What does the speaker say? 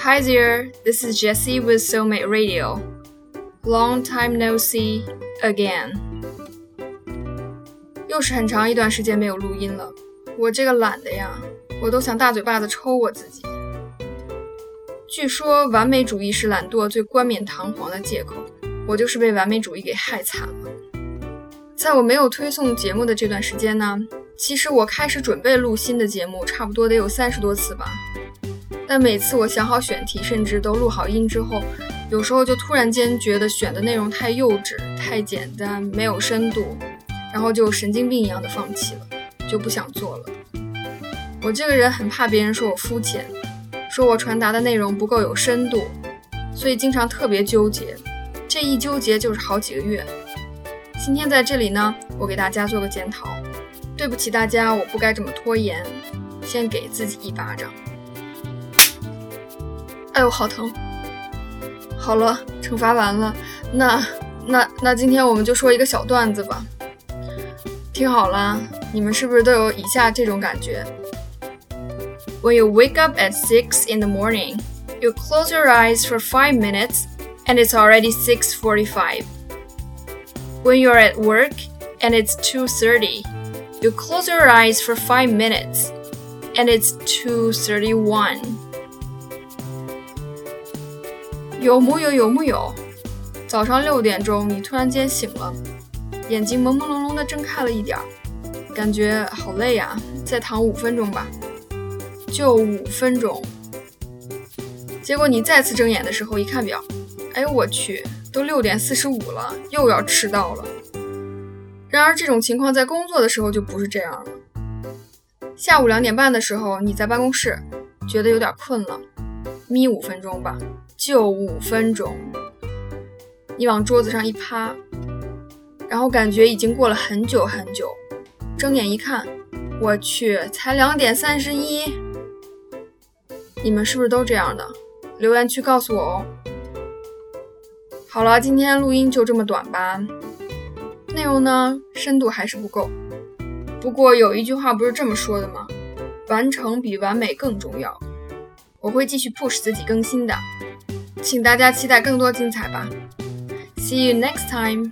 Hi there, this is Jessie with Soulmate Radio. Long time no see again. 又是很长一段时间没有录音了，我这个懒的呀，我都想大嘴巴子抽我自己。据说完美主义是懒惰最冠冕堂皇的借口，我就是被完美主义给害惨了。在我没有推送节目的这段时间呢，其实我开始准备录新的节目，差不多得有三十多次吧。但每次我想好选题，甚至都录好音之后，有时候就突然间觉得选的内容太幼稚、太简单、没有深度，然后就神经病一样的放弃了，就不想做了。我这个人很怕别人说我肤浅，说我传达的内容不够有深度，所以经常特别纠结。这一纠结就是好几个月。今天在这里呢，我给大家做个检讨。对不起大家，我不该这么拖延，先给自己一巴掌。哎呦，好疼！好了，惩罚完了，那那那今天我们就说一个小段子吧。听好了，你们是不是都有以下这种感觉？When you wake up at six in the morning, you close your eyes for five minutes, and it's already six forty-five. When you're at work and it's two thirty, you close your eyes for five minutes, and it's two thirty-one. 有木有有木有？早上六点钟，你突然间醒了，眼睛朦朦胧胧的睁开了一点儿，感觉好累呀，再躺五分钟吧，就五分钟。结果你再次睁眼的时候，一看表，哎呦我去，都六点四十五了，又要迟到了。然而这种情况在工作的时候就不是这样了。下午两点半的时候，你在办公室，觉得有点困了，眯五分钟吧。就五分钟，你往桌子上一趴，然后感觉已经过了很久很久。睁眼一看，我去，才两点三十一。你们是不是都这样的？留言区告诉我哦。好了，今天录音就这么短吧。内容呢，深度还是不够。不过有一句话不是这么说的吗？完成比完美更重要。我会继续 push 自己更新的。请大家期待更多精彩吧！See you next time.